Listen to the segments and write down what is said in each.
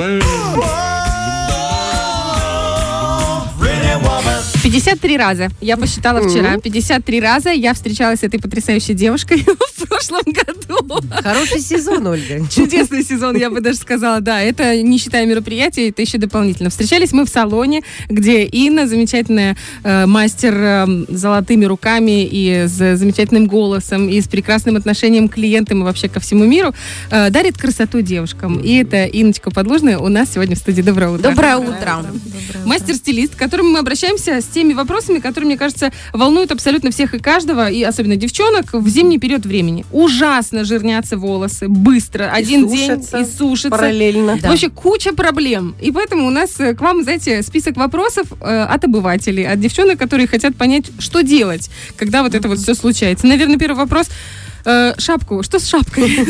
man. 53 раза. Я посчитала вчера. 53 раза я встречалась с этой потрясающей девушкой в прошлом году. Хороший сезон, Ольга. Чудесный сезон, я бы даже сказала, да. Это не считая мероприятия, это еще дополнительно. Встречались мы в салоне, где Инна, замечательная э, мастер э, золотыми руками и с замечательным голосом, и с прекрасным отношением к клиентам и вообще ко всему миру, э, дарит красоту девушкам. И это Инночка Подлужная у нас сегодня в студии. Доброе утро. Доброе утро. Мастер-стилист, к которому мы обращаемся с теми вопросами, которые, мне кажется, волнуют абсолютно всех и каждого, и особенно девчонок, в зимний период времени. Ужасно жирнятся волосы, быстро, И один сушатся день и сушится. Параллельно. Вообще куча проблем. И поэтому у нас э, к вам, знаете, список вопросов э, от обывателей, от девчонок, которые хотят понять, что делать, когда вот это вот все случается. Наверное, первый вопрос. Э, шапку. Что с шапкой?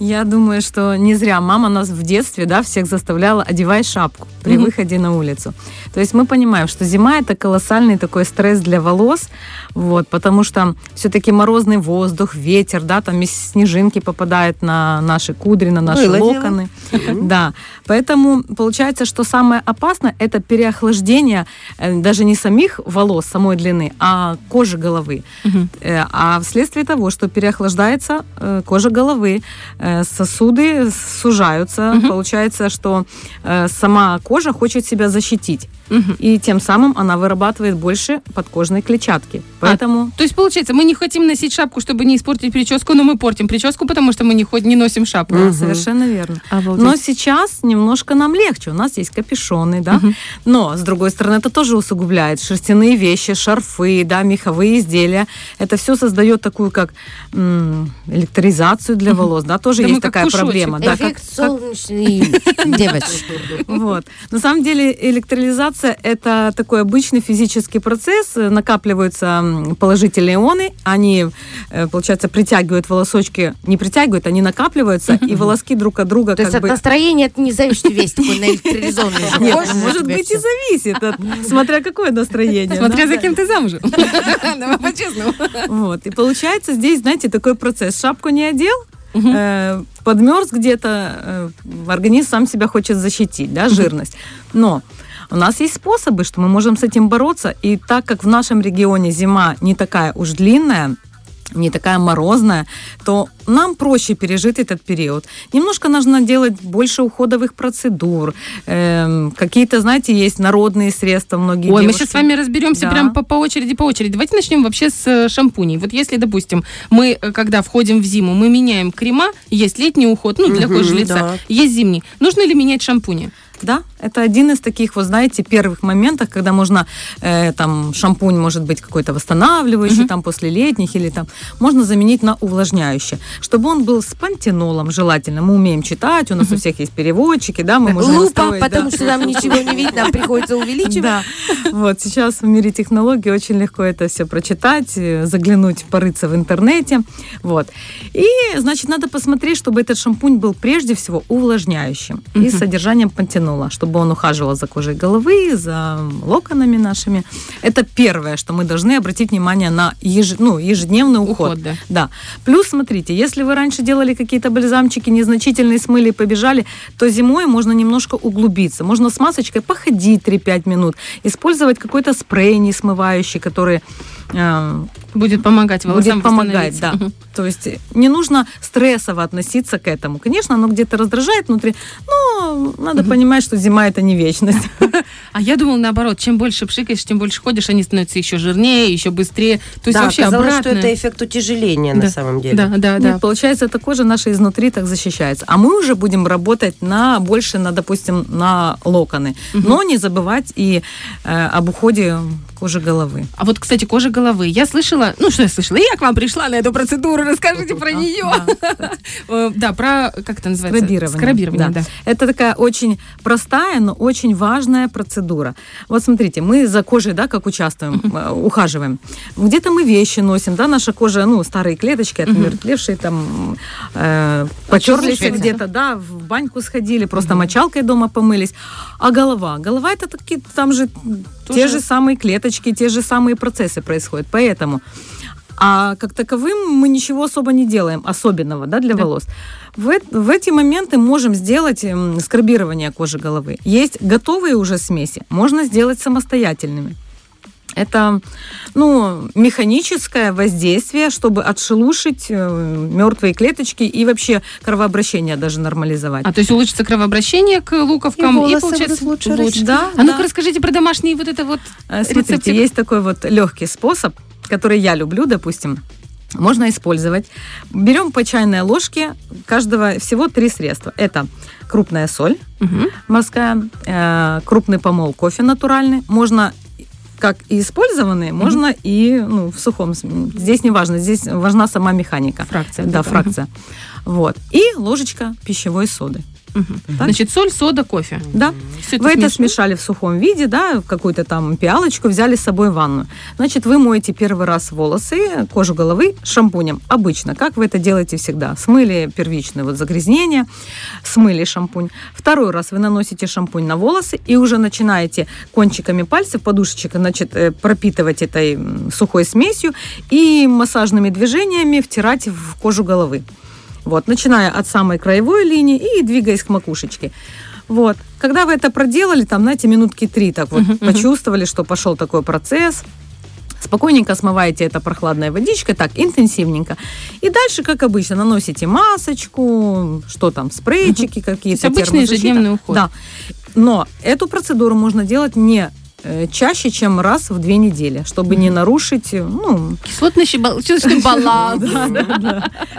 Я думаю, что не зря мама нас в детстве, да, всех заставляла одевай шапку при выходе на улицу. То есть мы понимаем, что зима это колоссальный такой стресс для волос, вот, потому что все-таки морозный воздух, ветер, да, там снежинки попадают на наши кудри, на наши дело. локоны. Да, поэтому получается, что самое опасное это переохлаждение э, даже не самих волос, самой длины, а кожи головы. Э, А вследствие того, что переохлаждается э, кожа головы, сосуды сужаются, Мгм. получается, что э, сама кожа хочет себя защитить. Мгм. И тем самым она вырабатывает больше подкожной клетчатки. Поэтому То есть, получается, мы не хотим носить шапку, чтобы не испортить прическу, но мы портим прическу, потому что мы не, ход- не носим шапку. да, совершенно верно. Но сейчас немножко нам легче. У нас есть капюшоны, да. Мгм. Но, с другой стороны, это тоже усугубляет. Шерстяные вещи, шарфы, да, меховые изделия. Это все создает такую, как м, электризацию для волос, да, тоже Да мы есть как такая пушочек. проблема. Да, как- Эффект солнечной девочки. Вот. На самом деле электролизация – это такой обычный физический процесс. Накапливаются положительные ионы, они, э, получается, притягивают волосочки, не притягивают, они накапливаются, и волоски друг от друга То есть как от бы... настроения это не зависит весь такой наэлектризованный. Нет, может быть и зависит, от- смотря какое настроение. Смотря да. за кем ты замужем. Давай по-честному. Вот. И получается здесь, знаете, такой процесс. Шапку не одел, э, подмерз где-то, э, организм сам себя хочет защитить, да, жирность. Но у нас есть способы, что мы можем с этим бороться. И так как в нашем регионе зима не такая уж длинная, не такая морозная, то нам проще пережить этот период. Немножко нужно делать больше уходовых процедур. Эм, какие-то, знаете, есть народные средства, многие Ой, мы девушки- сейчас с вами разберемся Да. прям по, по очереди, по очереди. Давайте начнем вообще с э, шампуней. Вот если, допустим, мы, э, когда входим в зиму, мы меняем крема, есть летний уход, ну, для Мгм, кожи лица, да. есть зимний. Нужно ли менять шампуни? Да, это один из таких, вот знаете, первых моментов, когда можно, э, там, шампунь может быть какой-то восстанавливающий, Мгм. там, после летних, или там, можно заменить на увлажняющий, чтобы он был с пантенолом желательно. Мы умеем читать, у нас у всех есть переводчики, да, мы можем Лупа, настроить, да. потому что нам ничего не видно, нам приходится увеличивать. Да, вот сейчас в мире технологий очень легко это все прочитать, э, заглянуть, порыться в интернете, вот. И, значит, надо посмотреть, чтобы этот шампунь был прежде всего увлажняющим и с содержанием пантенола, чтобы он ухаживал за кожей головы, за локонами нашими. Это первое, что мы должны обратить внимание на еж- ну, ежедневный уход. Уход, да. Да. Плюс, смотрите, если вы раньше делали какие-то бальзамчики незначительные, смыли и побежали, то зимой можно немножко углубиться. Можно с масочкой походить 3-5 минут, использовать какой-то спрей не смывающий, который Будет помогать волосам будет помогать, да. То есть не нужно стрессово относиться к этому. Конечно, оно где-то раздражает внутри, но надо понимать, что зима это не вечность. А я думала наоборот, чем больше пшикаешь, тем больше ходишь, они становятся еще жирнее, еще быстрее. То есть Да, вообще оказалось, обратно. что это эффект утяжеления Да. на самом деле. Да, да, да. Нет, получается, эта кожа наша изнутри так защищается. А мы уже будем работать на больше, на, допустим, на локоны. Но не забывать и э, об уходе кожи головы. А вот, кстати, кожа головы. Я слышала, ну что я слышала, я к вам пришла на эту процедуру, расскажите про нее. да, Э, Да, про, как это называется? Скрабирование. Скрабирование, да. Это такая очень простая, но очень важная процедура. Вот смотрите, мы за кожей, да, как участвуем, э, ухаживаем. Где-то мы вещи носим, да, наша кожа, ну, старые клеточки, отмертвевшие, там, э, потерлись где-то, да, в баньку сходили, просто мочалкой дома помылись. А голова? Голова это такие, там же те же самые клеточки, те же самые процессы происходят. Поэтому А как таковым мы ничего особо не делаем, особенного да, для Да. волос. В, в эти моменты можем сделать скрабирование кожи головы. Есть готовые уже смеси, можно сделать самостоятельными. Это ну, механическое воздействие, чтобы отшелушить э, мертвые клеточки и вообще кровообращение даже нормализовать. А то есть улучшится кровообращение к луковкам И и, получается будут лучше расти. Да, А ну-ка да. расскажите про домашний вот это вот Э, Смотрите, рецептик. есть такой вот легкий способ, который я люблю, допустим. Можно использовать. Берем по чайной ложке каждого всего три средства. Это крупная соль Мгм. морская, э, крупный помол кофе натуральный. Можно как и использованные, можно и ну, в сухом. Здесь не важно, здесь важна сама механика. Фракция. Да, это. фракция. Вот. И ложечка пищевой соды. Так? Значит, соль, сода, кофе. Да. Всё Вы это смешиваем? смешали в сухом виде, да, в какую-то там пиалочку, взяли с собой в ванную. Значит, вы моете первый раз волосы, кожу головы шампунем. Обычно, как вы это делаете всегда. Смыли первичное вот загрязнение, смыли шампунь. Второй раз вы наносите шампунь на волосы и уже начинаете кончиками пальцев, подушечек, значит, э, пропитывать этой сухой смесью и массажными движениями втирать в кожу головы. Вот, начиная от самой краевой линии и двигаясь к макушечке. Вот. Когда вы это проделали, там, знаете, минутки три так вот мгм. почувствовали, что пошел такой процесс, спокойненько смываете это прохладной водичкой, так, интенсивненько. И дальше, как обычно, наносите масочку, что там, спрейчики какие-то. То есть обычный ежедневный уход. Да. Но эту процедуру можно делать не чаще, чем раз в две недели, чтобы не нарушить, э, ну, Кислотно-щелочной баланс.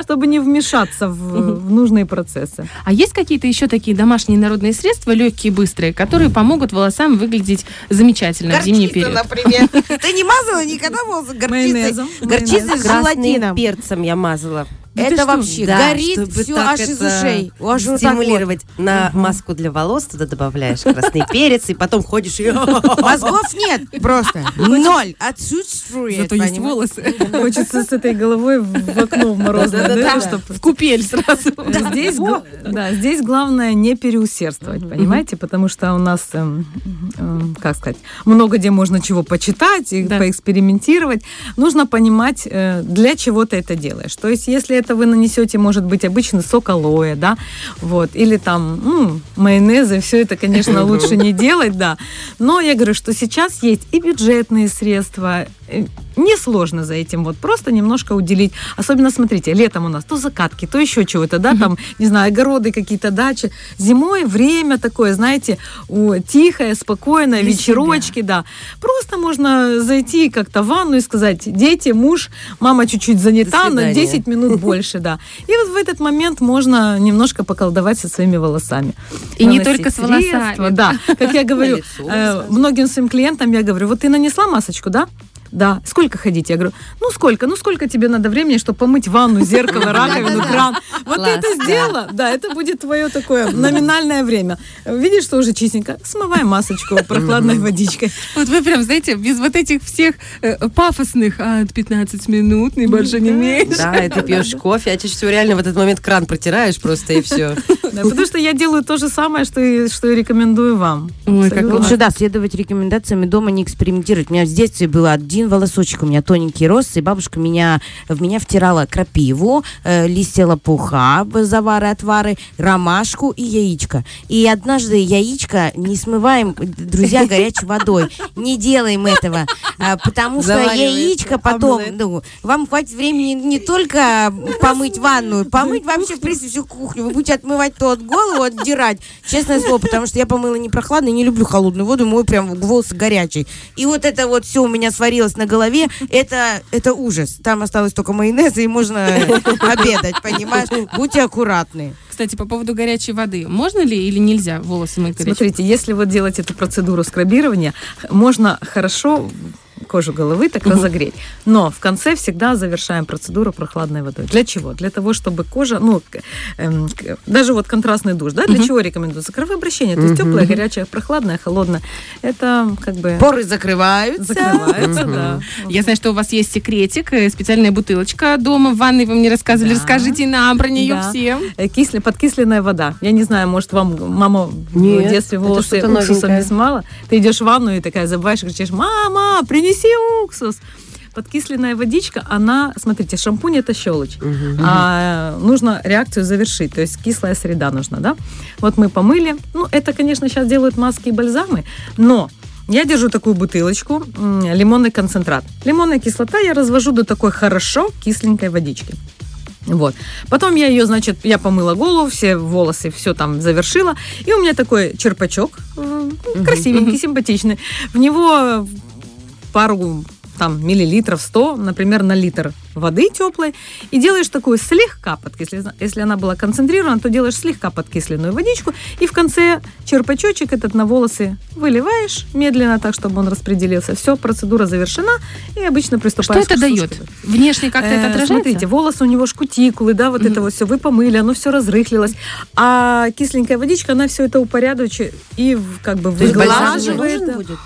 чтобы не вмешаться в, в нужные процессы. А есть какие-то еще такие домашние народные средства, легкие, быстрые, которые помогут волосам выглядеть замечательно в зимний период? например. Ты не мазала никогда волосы горчицей? Горчицей с желатином. перцем я мазала. Ты Это что? вообще Да, горит все аж из ушей. Аж вот. Стимулировать на маску для волос, туда добавляешь красный перец, и потом ходишь и... Мозгов нет просто. Ноль. Отсутствует. Зато есть волосы. Хочется с этой головой в окно в морозное, В купель сразу. Здесь, да, здесь главное не переусердствовать, понимаете, потому что у нас, эм, эм, как сказать, много где можно чего почитать и поэкспериментировать. Нужно понимать, э, для чего ты это делаешь. То есть, если это вы нанесете, может быть, обычный сок алоэ, да, вот, или там м, майонезы, все это, конечно, лучше не делать, да. Но я говорю, что сейчас есть и бюджетные средства, несложно за этим вот просто немножко уделить. Особенно, смотрите, летом у нас то закатки, то еще чего-то, да, там, не знаю, огороды какие-то, дачи. Зимой время такое, знаете, у- тихое, спокойное, Для вечерочки, да. Просто можно зайти как-то в ванну и сказать, дети, муж, мама чуть-чуть занята, на свидания. 10 минут больше, да. И вот в этот момент можно немножко поколдовать со своими волосами. И не только с волосами. Да, как я говорю, э, многим своим клиентам я говорю, вот ты нанесла масочку, да? Да. Сколько ходить? Я говорю, ну сколько? Ну сколько тебе надо времени, чтобы помыть ванну, зеркало, раковину, кран? Вот ты это сделала? Да, это будет твое такое номинальное время. Видишь, что уже чистенько? Смывай масочку прохладной водичкой. Вот вы прям, знаете, без вот этих всех э, пафосных а, 15 минут, ни больше, ни меньше. Да, и ты пьешь кофе, а чаще всего реально в этот момент кран протираешь просто и все. Потому что я делаю то же самое, что и, что и рекомендую вам. Ой, как. Лучше, да, следовать рекомендациям и дома не экспериментировать. У меня в детстве был один волосочек, у меня тоненький рост, и бабушка меня, в меня втирала крапиву, э, листья лопуха, завары, отвары, ромашку и яичко. И однажды яичко не смываем, друзья, горячей водой. Не делаем этого, а, потому что яичко потом, ну, вам хватит времени не только помыть ванную, помыть вообще, в принципе, всю кухню. Вы будете отмывать то от голову, отдирать. Честное слово, потому что я помыла не прохладно, не люблю холодную воду, мой прям волосы горячий. И вот это вот все у меня сварилось на голове, это, это ужас. Там осталось только майонез, и можно обедать, понимаешь? Будьте аккуратны. Кстати, по поводу горячей воды. Можно ли или нельзя волосы мыть горячей? Смотрите, если вот делать эту процедуру скрабирования, можно хорошо кожу головы так разогреть. Но в конце всегда завершаем процедуру прохладной водой. Для чего? Для того, чтобы кожа, ну, эм, даже вот контрастный душ, да, для чего рекомендуется? Кровообращение, то есть теплое, горячее, прохладное, холодное. Это как бы Поры закрываются. закрывается, да. Я знаю, что у вас есть секретик, э, специальная бутылочка дома в ванной, вы мне рассказывали. Расскажите нам про нее всем. Э, Кисле, подкисленная вода. Я не знаю, может, вам мама в детстве волосы уксусом не смала. Ты идешь в ванну и такая забываешь, и кричишь, мама, принеси уксус. подкисленная водичка, она, смотрите, шампунь это щелочь, а нужно реакцию завершить, то есть кислая среда нужна, да? Вот мы помыли, ну это, конечно, сейчас делают маски и бальзамы, но я держу такую бутылочку, лимонный концентрат. Лимонная кислота я развожу до такой хорошо кисленькой водички. Вот. Потом я ее, значит, я помыла голову, все волосы, все там завершила. И у меня такой черпачок, э, красивенький, симпатичный. В него пару там миллилитров 100, например, на литр воды теплой, и делаешь такую слегка подкисленную, если она была концентрирована, то делаешь слегка подкисленную водичку, и в конце черпачочек этот на волосы выливаешь медленно, так, чтобы он распределился. Все, процедура завершена, и обычно Что приступаешь это к дает? Внешне как-то это Э, отражается? Смотрите, волосы у него ж кутикулы, да, вот это вот все, вы помыли, оно все разрыхлилось. А кисленькая водичка, она все это упорядочивает и как бы выглаживает. нужен будет?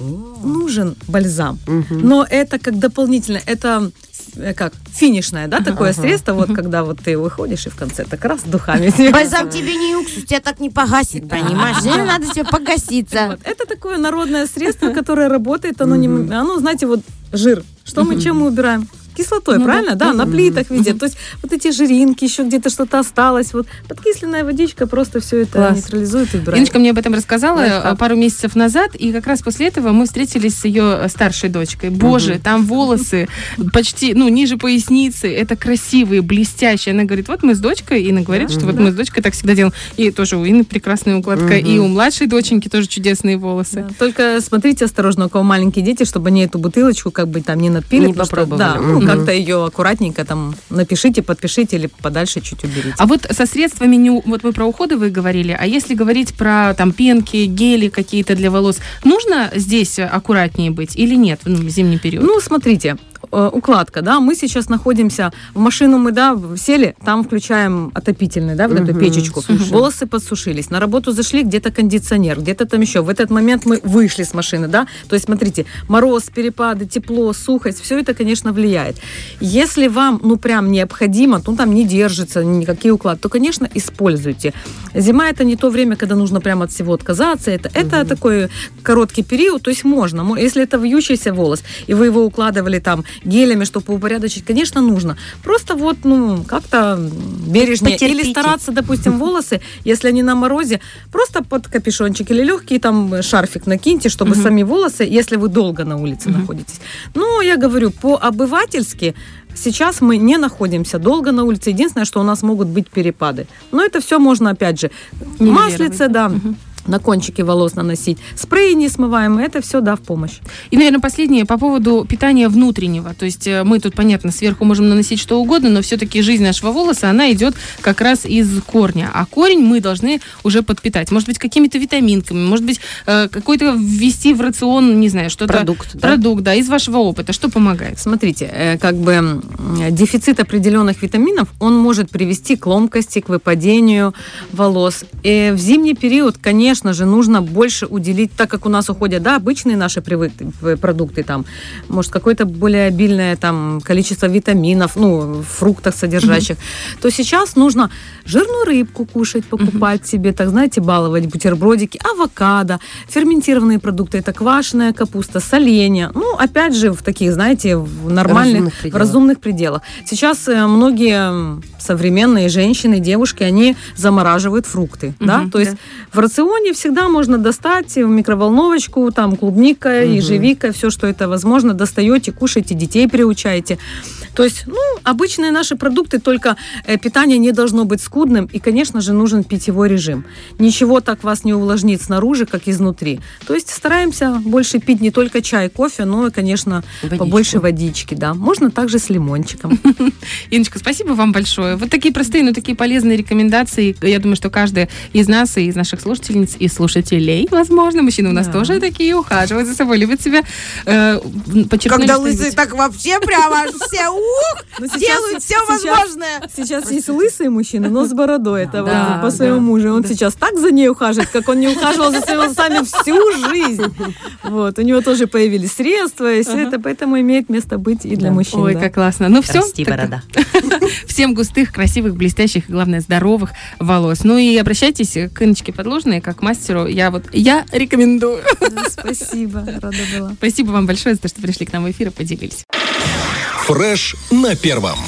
Нужен бальзам. Но это как дополнительно, это э, как финишное, да, такое средство, вот когда вот ты выходишь и в конце так раз духами. Бальзам тебе не уксус, тебя так не погасит, понимаешь? Тебе надо тебе погаситься. Вот. Это такое народное средство, которое работает, оно не, оно, знаете, вот жир. Что мы чем мы убираем? Кислотой, Ну да. правильно? Да, на плитах везде. То есть вот эти жиринки, еще где-то что-то осталось. Вот подкисленная водичка просто все это Класс. нейтрализует и убирает. Иночка мне об этом рассказала Лайфхак. э, пару месяцев назад, и как раз после этого мы встретились с ее старшей дочкой. Боже, там волосы почти, ну, ниже поясницы, это красивые, блестящие. Она говорит, вот мы с дочкой, Инна говорит, что вот мы с дочкой так всегда делаем. И тоже у Инны прекрасная укладка, и у младшей доченьки тоже чудесные волосы. Да, Только смотрите осторожно, у кого маленькие дети, чтобы они эту бутылочку как бы там не надпили. Не попробовали. Да, ну. Как-то ее аккуратненько там напишите, подпишите или подальше чуть уберите. А вот со средствами, не, вот вы про уходовые говорили, а если говорить про там пенки, гели какие-то для волос, нужно здесь аккуратнее быть или нет ну, в зимний период? Ну, смотрите, э, укладка, да, мы сейчас находимся, в машину мы, да, сели, там включаем отопительный, да, в эту печечку, волосы подсушились, на работу зашли, где-то кондиционер, где-то там еще, в этот момент мы вышли с машины, да, то есть, смотрите, мороз, перепады, тепло, сухость, все это, конечно, влияет. Если вам, ну, прям необходимо, ну, там не держится никакие укладки, то, конечно, используйте. Зима это не то время, когда нужно прямо от всего отказаться, это, это такой короткий период, то есть можно, Мо- если это вьющийся волос, и вы его укладывали там гелями, чтобы упорядочить, конечно, нужно. Просто вот, ну, как-то бережнее. Или Потерпите. стараться, допустим, волосы, если они на морозе, просто под капюшончик или легкий там шарфик накиньте, чтобы сами волосы, если вы долго на улице находитесь. Ну, я говорю, по-обывательски Сейчас мы не находимся долго на улице. Единственное, что у нас могут быть перепады. Но это все можно, опять же, маслице, да, на кончики волос наносить. Спреи несмываемые, это все, да, в помощь. И, наверное, последнее по поводу питания внутреннего. То есть э, мы тут, понятно, сверху можем наносить что угодно, но все-таки жизнь нашего волоса, она идет как раз из корня. А корень мы должны уже подпитать. Может быть, какими-то витаминками, может быть, э, какой-то ввести в рацион, не знаю, что-то... Продукт, да? Продукт, да, из вашего опыта. Что помогает? Смотрите, э, как бы дефицит определенных витаминов, он может привести к ломкости, к выпадению волос. И в зимний период, конечно же, нужно больше уделить, так как у нас уходят, да, обычные наши привык, продукты, там, может, какое-то более обильное там количество витаминов, ну, в фруктах содержащих, то сейчас нужно жирную рыбку кушать, покупать себе, так, знаете, баловать бутербродики, авокадо, ферментированные продукты, это квашеная капуста, соленья, ну, опять же, в таких, знаете, в нормальных, Разумных в пределах. разумных пределах. Сейчас э, многие современные женщины, девушки, они замораживают фрукты, да, Мгм, то есть да. в рационе всегда можно достать в микроволновочку, там клубника, ежевика, все, что это возможно, достаете, кушаете, детей приучаете. То есть, ну, обычные наши продукты, только э, питание не должно быть скудным, и, конечно же, нужен питьевой режим. Ничего так вас не увлажнит снаружи, как изнутри. То есть стараемся больше пить не только чай, кофе, но и, конечно, Водичку. побольше водички, да. Можно также с лимончиком. Иночка, спасибо вам большое. Вот такие простые, но такие полезные рекомендации. Я думаю, что каждая из нас и из наших слушательниц и слушателей, возможно, мужчины у нас Да. тоже такие, ухаживают за собой, любят себя. Э, Когда лысые, так вообще прямо все ух, Но сейчас- делают все возможное. Сейчас есть лысые мужчины, но с бородой. Это вот по своему мужу. Он сейчас так за ней ухаживает, как он не ухаживал за своими волосами всю жизнь. Вот. У него тоже появились средства, и все это поэтому имеет место быть и для мужчин. Ой, как классно. Ну все. Расти, борода. Всем густых, красивых, блестящих и, главное, здоровых волос. Ну и обращайтесь к Иночке Подложной, как к мастеру. Я вот, я рекомендую. Да, Спасибо, рада была. Спасибо вам большое за то, что пришли к нам в эфир и поделились. Фреш на первом.